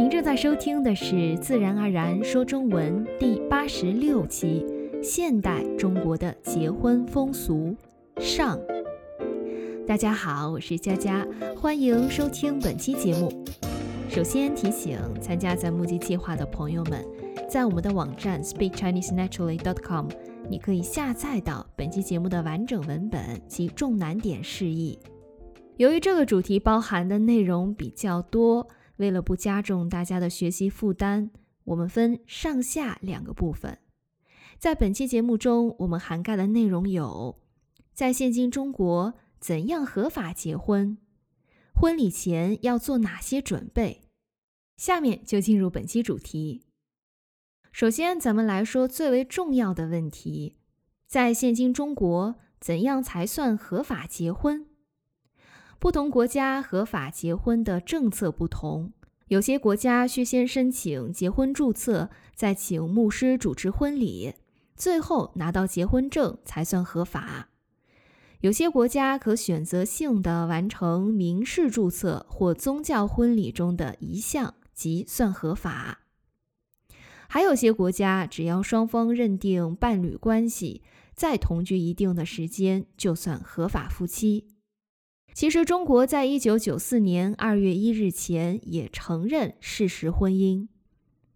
您正在收听的是《自然而然说中文》第八十六期《现代中国的结婚风俗》上。大家好，我是佳佳，欢迎收听本期节目。首先提醒参加咱募集计划的朋友们，在我们的网站 speakchinesenaturally.com，你可以下载到本期节目的完整文本及重难点释义。由于这个主题包含的内容比较多。为了不加重大家的学习负担，我们分上下两个部分。在本期节目中，我们涵盖的内容有：在现今中国怎样合法结婚，婚礼前要做哪些准备。下面就进入本期主题。首先，咱们来说最为重要的问题：在现今中国，怎样才算合法结婚？不同国家合法结婚的政策不同，有些国家需先申请结婚注册，再请牧师主持婚礼，最后拿到结婚证才算合法。有些国家可选择性的完成民事注册或宗教婚礼中的一项即算合法。还有些国家只要双方认定伴侣关系，再同居一定的时间，就算合法夫妻。其实，中国在一九九四年二月一日前也承认事实婚姻，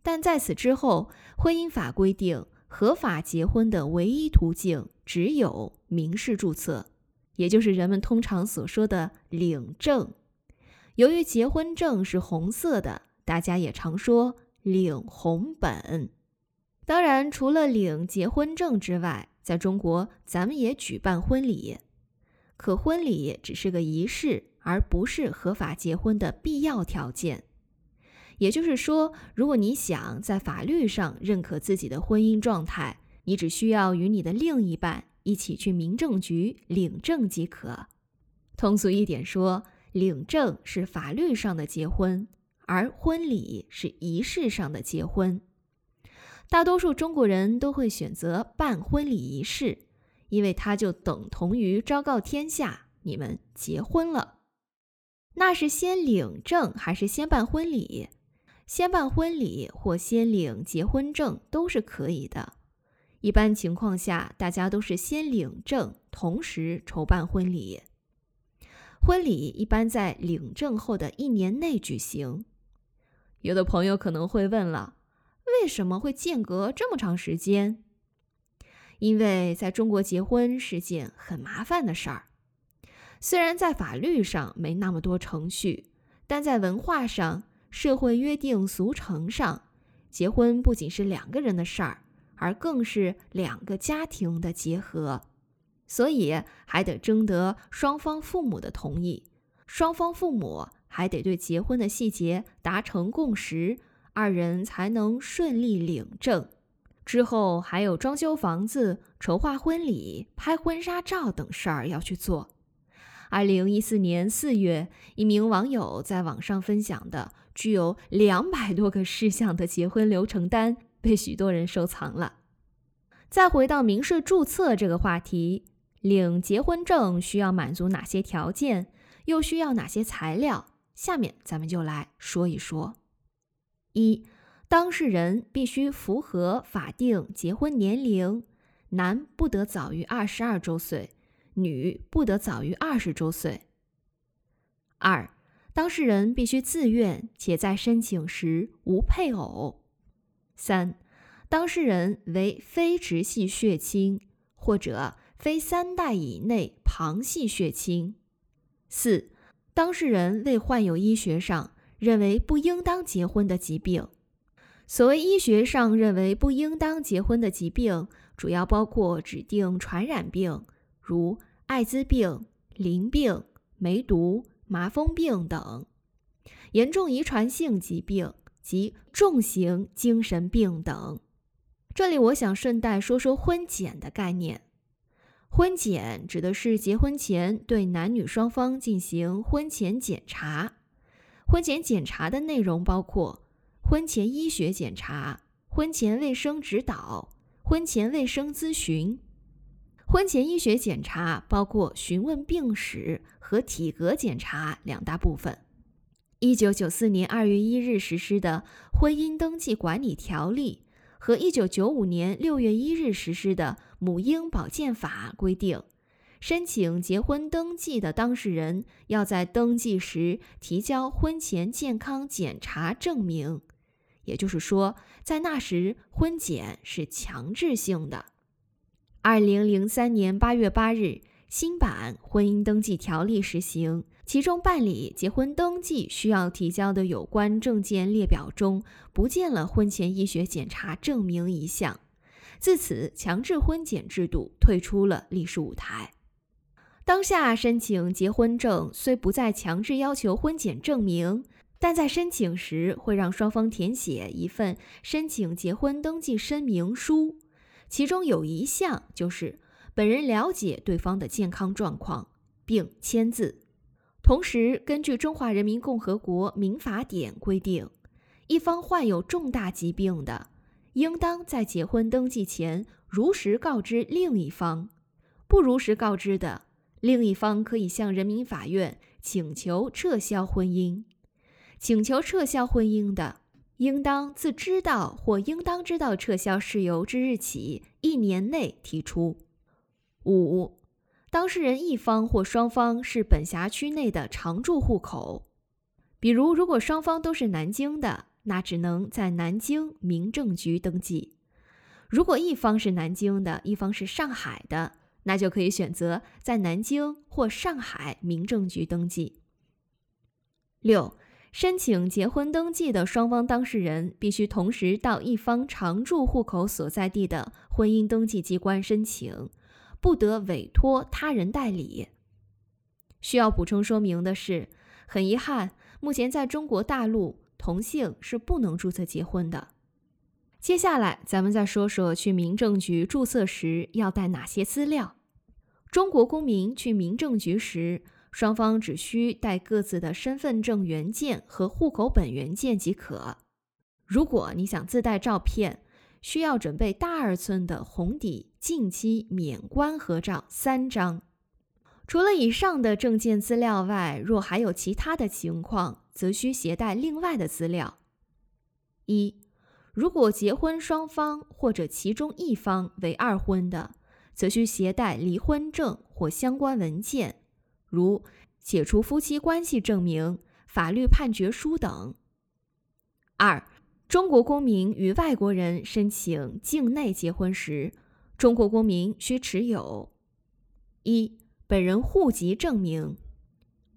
但在此之后，婚姻法规定合法结婚的唯一途径只有民事注册，也就是人们通常所说的领证。由于结婚证是红色的，大家也常说领红本。当然，除了领结婚证之外，在中国咱们也举办婚礼。可婚礼只是个仪式，而不是合法结婚的必要条件。也就是说，如果你想在法律上认可自己的婚姻状态，你只需要与你的另一半一起去民政局领证即可。通俗一点说，领证是法律上的结婚，而婚礼是仪式上的结婚。大多数中国人都会选择办婚礼仪式。因为它就等同于昭告天下，你们结婚了。那是先领证还是先办婚礼？先办婚礼或先领结婚证都是可以的。一般情况下，大家都是先领证，同时筹办婚礼。婚礼一般在领证后的一年内举行。有的朋友可能会问了，为什么会间隔这么长时间？因为在中国结婚是件很麻烦的事儿，虽然在法律上没那么多程序，但在文化上、社会约定俗成上，结婚不仅是两个人的事儿，而更是两个家庭的结合，所以还得征得双方父母的同意，双方父母还得对结婚的细节达成共识，二人才能顺利领证。之后还有装修房子、筹划婚礼、拍婚纱照等事儿要去做。二零一四年四月，一名网友在网上分享的具有两百多个事项的结婚流程单被许多人收藏了。再回到民事注册这个话题，领结婚证需要满足哪些条件，又需要哪些材料？下面咱们就来说一说。一当事人必须符合法定结婚年龄，男不得早于二十二周岁，女不得早于二十周岁。二，当事人必须自愿且在申请时无配偶。三，当事人为非直系血亲或者非三代以内旁系血亲。四，当事人未患有医学上认为不应当结婚的疾病。所谓医学上认为不应当结婚的疾病，主要包括指定传染病，如艾滋病、淋病、梅毒、麻风病等；严重遗传性疾病及重型精神病等。这里我想顺带说说婚检的概念。婚检指的是结婚前对男女双方进行婚前检查。婚前检查的内容包括。婚前医学检查、婚前卫生指导、婚前卫生咨询。婚前医学检查包括询问病史和体格检查两大部分。一九九四年二月一日实施的《婚姻登记管理条例》和一九九五年六月一日实施的《母婴保健法》规定，申请结婚登记的当事人要在登记时提交婚前健康检查证明，也就是说，在那时婚检是强制性的。二零零三年八月八日，新版《婚姻登记条例》实行。其中办理结婚登记需要提交的有关证件列表中，不见了婚前医学检查证明一项。自此，强制婚检制度退出了历史舞台。当下申请结婚证虽不再强制要求婚检证明，但在申请时会让双方填写一份申请结婚登记声明书，其中有一项就是本人了解对方的健康状况，并签字。同时，根据《中华人民共和国民法典》规定，一方患有重大疾病的，应当在结婚登记前如实告知另一方；不如实告知的，另一方可以向人民法院请求撤销婚姻。请求撤销婚姻的，应当自知道或应当知道撤销事由之日起一年内提出。五。当事人一方或双方是本辖区内的常住户口，比如，如果双方都是南京的，那只能在南京民政局登记；如果一方是南京的，一方是上海的，那就可以选择在南京或上海民政局登记。六、申请结婚登记的双方当事人必须同时到一方常住户口所在地的婚姻登记机关申请。不得委托他人代理。需要补充说明的是，很遗憾，目前在中国大陆，同性是不能注册结婚的。接下来，咱们再说说去民政局注册时要带哪些资料。中国公民去民政局时，双方只需带各自的身份证原件和户口本原件即可。如果你想自带照片，需要准备大二寸的红底近期免冠合照三张。除了以上的证件资料外，若还有其他的情况，则需携带另外的资料。一，如果结婚双方或者其中一方为二婚的，则需携带离婚证或相关文件，如解除夫妻关系证明、法律判决书等。二。中国公民与外国人申请境内结婚时，中国公民需持有：一、本人户籍证明；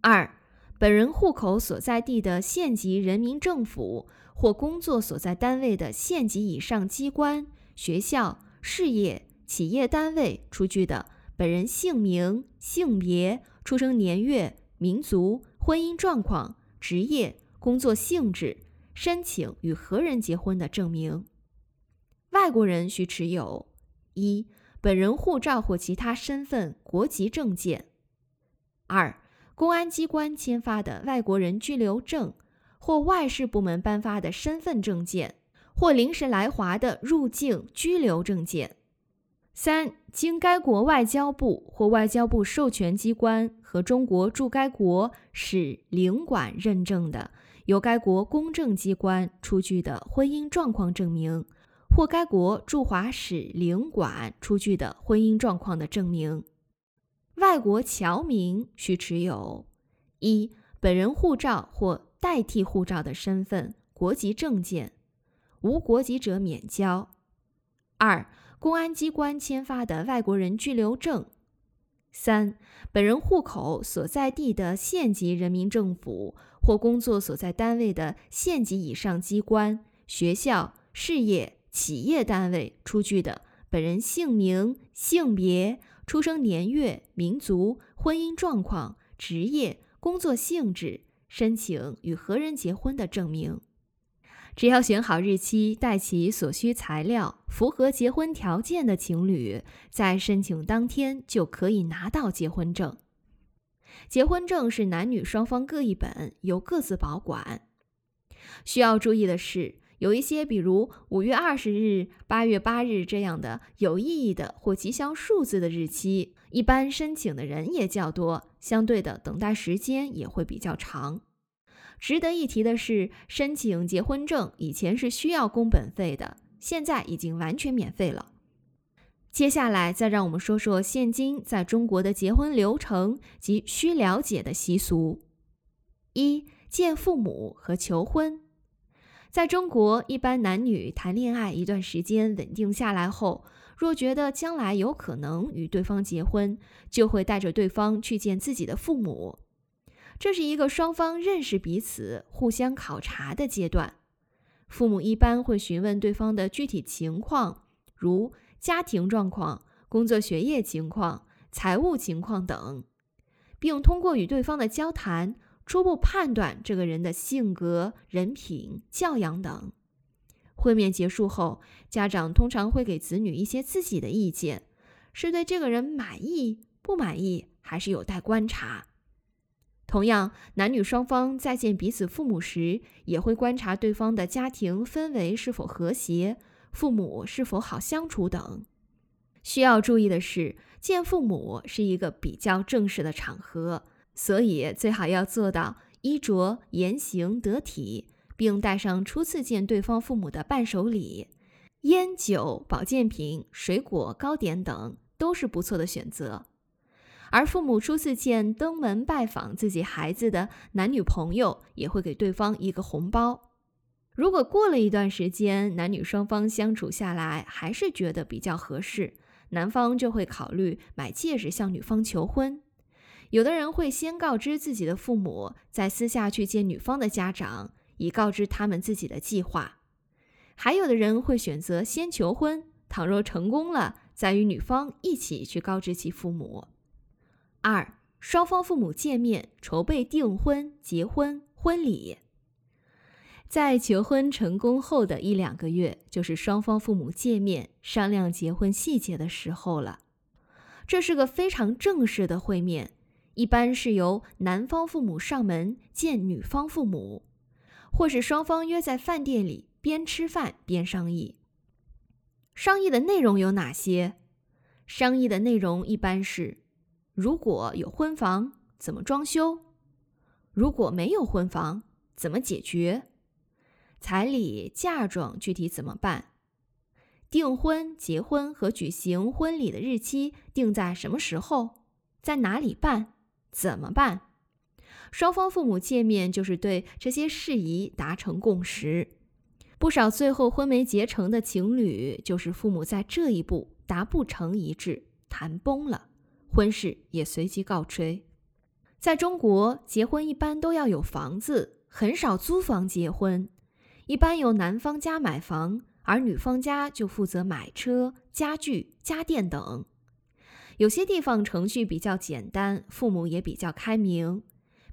二、本人户口所在地的县级人民政府或工作所在单位的县级以上机关、学校、事业、企业单位出具的本人姓名、性别、出生年月、民族、婚姻状况、职业、工作性质。申请与何人结婚的证明，外国人需持有：一、本人护照或其他身份国籍证件；二、公安机关签发的外国人居留证或外事部门颁发的身份证件，或临时来华的入境居留证件；三、经该国外交部或外交部授权机关和中国驻该国使领馆认证的。由该国公证机关出具的婚姻状况证明，或该国驻华使领馆出具的婚姻状况的证明。外国侨民需持有：一、本人护照或代替护照的身份国籍证件，无国籍者免交；二、公安机关签发的外国人居留证。三、本人户口所在地的县级人民政府或工作所在单位的县级以上机关、学校、事业、企业单位出具的本人姓名、性别、出生年月、民族、婚姻状况、职业、工作性质、申请与何人结婚的证明。只要选好日期，带齐所需材料，符合结婚条件的情侣，在申请当天就可以拿到结婚证。结婚证是男女双方各一本，由各自保管。需要注意的是，有一些比如五月二十日、八月八日这样的有意义的或吉祥数字的日期，一般申请的人也较多，相对的等待时间也会比较长。值得一提的是，申请结婚证以前是需要工本费的，现在已经完全免费了。接下来，再让我们说说现今在中国的结婚流程及需了解的习俗。一、见父母和求婚。在中国，一般男女谈恋爱一段时间稳定下来后，若觉得将来有可能与对方结婚，就会带着对方去见自己的父母。这是一个双方认识彼此、互相考察的阶段。父母一般会询问对方的具体情况，如家庭状况、工作学业情况、财务情况等，并通过与对方的交谈，初步判断这个人的性格、人品、教养等。会面结束后，家长通常会给子女一些自己的意见，是对这个人满意、不满意，还是有待观察。同样，男女双方再见彼此父母时，也会观察对方的家庭氛围是否和谐，父母是否好相处等。需要注意的是，见父母是一个比较正式的场合，所以最好要做到衣着言行得体，并带上初次见对方父母的伴手礼，烟酒、保健品、水果、糕点等都是不错的选择。而父母初次见登门拜访自己孩子的男女朋友，也会给对方一个红包。如果过了一段时间，男女双方相处下来还是觉得比较合适，男方就会考虑买戒指向女方求婚。有的人会先告知自己的父母，再私下去见女方的家长，以告知他们自己的计划。还有的人会选择先求婚，倘若成功了，再与女方一起去告知其父母。二、双方父母见面，筹备订婚、结婚、婚礼。在求婚成功后的一两个月，就是双方父母见面商量结婚细节的时候了。这是个非常正式的会面，一般是由男方父母上门见女方父母，或是双方约在饭店里边吃饭边商议。商议的内容有哪些？商议的内容一般是。如果有婚房，怎么装修？如果没有婚房，怎么解决？彩礼、嫁妆具体怎么办？订婚、结婚和举行婚礼的日期定在什么时候？在哪里办？怎么办？双方父母见面就是对这些事宜达成共识。不少最后婚没结成的情侣，就是父母在这一步达不成一致，谈崩了。婚事也随即告吹。在中国，结婚一般都要有房子，很少租房结婚。一般由男方家买房，而女方家就负责买车、家具、家电等。有些地方程序比较简单，父母也比较开明。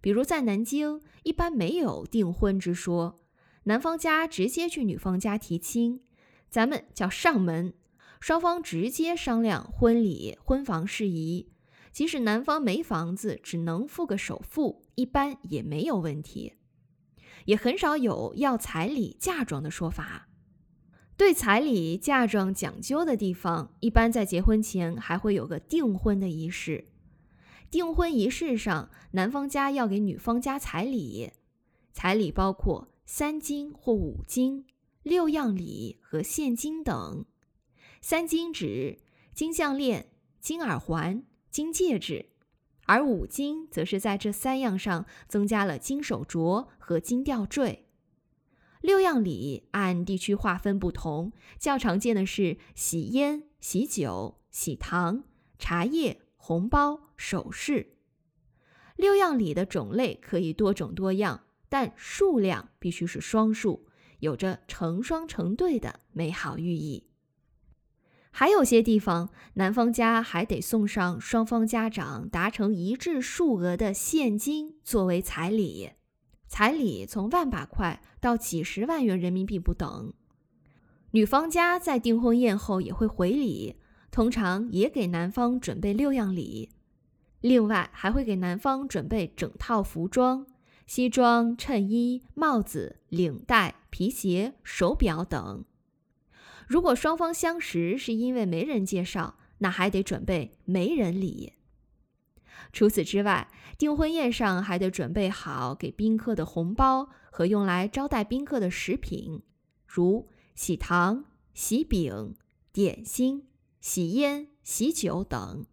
比如在南京，一般没有订婚之说，男方家直接去女方家提亲，咱们叫上门，双方直接商量婚礼、婚房事宜。即使男方没房子，只能付个首付，一般也没有问题，也很少有要彩礼、嫁妆的说法。对彩礼、嫁妆讲究的地方，一般在结婚前还会有个订婚的仪式。订婚仪式上，男方家要给女方家彩礼，彩礼包括三金或五金、六样礼和现金等。三金指金项链、金耳环。金戒指，而五金则是在这三样上增加了金手镯和金吊坠。六样礼按地区划分不同，较常见的是喜烟、喜酒、喜糖、茶叶、红包、首饰。六样礼的种类可以多种多样，但数量必须是双数，有着成双成对的美好寓意。还有些地方，男方家还得送上双方家长达成一致数额的现金作为彩礼，彩礼从万把块到几十万元人民币不等。女方家在订婚宴后也会回礼，通常也给男方准备六样礼，另外还会给男方准备整套服装：西装、衬衣、帽子、领带、皮鞋、手表等。如果双方相识是因为媒人介绍，那还得准备媒人礼。除此之外，订婚宴上还得准备好给宾客的红包和用来招待宾客的食品，如喜糖、喜饼、点心、喜烟、喜酒等。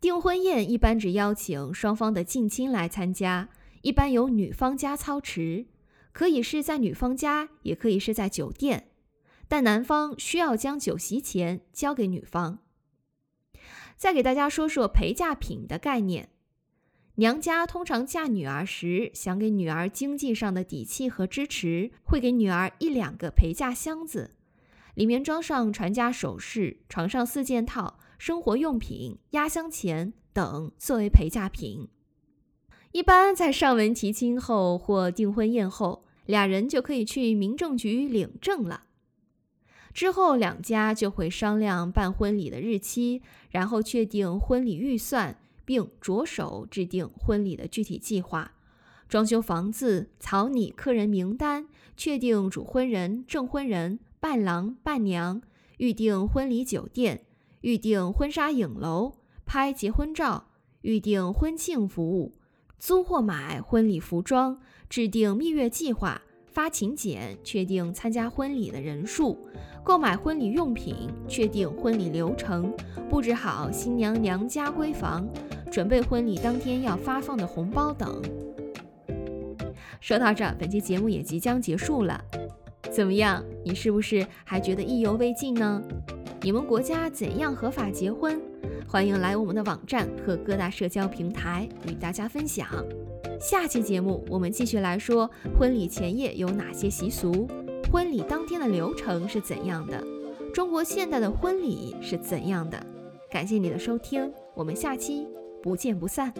订婚宴一般只邀请双方的近亲来参加，一般由女方家操持，可以是在女方家，也可以是在酒店，但男方需要将酒席钱交给女方。再给大家说说陪嫁品的概念，娘家通常嫁女儿时，想给女儿经济上的底气和支持，会给女儿一两个陪嫁箱子，里面装上传家首饰、床上四件套。生活用品、压箱钱等作为陪嫁品，一般在上门提亲后或订婚宴后，俩人就可以去民政局领证了。之后两家就会商量办婚礼的日期，然后确定婚礼预算，并着手制定婚礼的具体计划，装修房子、草拟客人名单、确定主婚人、证婚人、伴郎伴娘、预订婚礼酒店。预订婚纱影楼、拍结婚照、预订婚庆服务、租或买婚礼服装、制定蜜月计划、发请柬、确定参加婚礼的人数、购买婚礼用品、确定婚礼流程、布置好新娘娘家闺房、准备婚礼当天要发放的红包等。说到这，本期节目也即将结束了。怎么样？你是不是还觉得意犹未尽呢？你们国家怎样合法结婚？欢迎来我们的网站和各大社交平台与大家分享。下期节目我们继续来说婚礼前夜有哪些习俗，婚礼当天的流程是怎样的，中国现代的婚礼是怎样的。感谢你的收听，我们下期不见不散。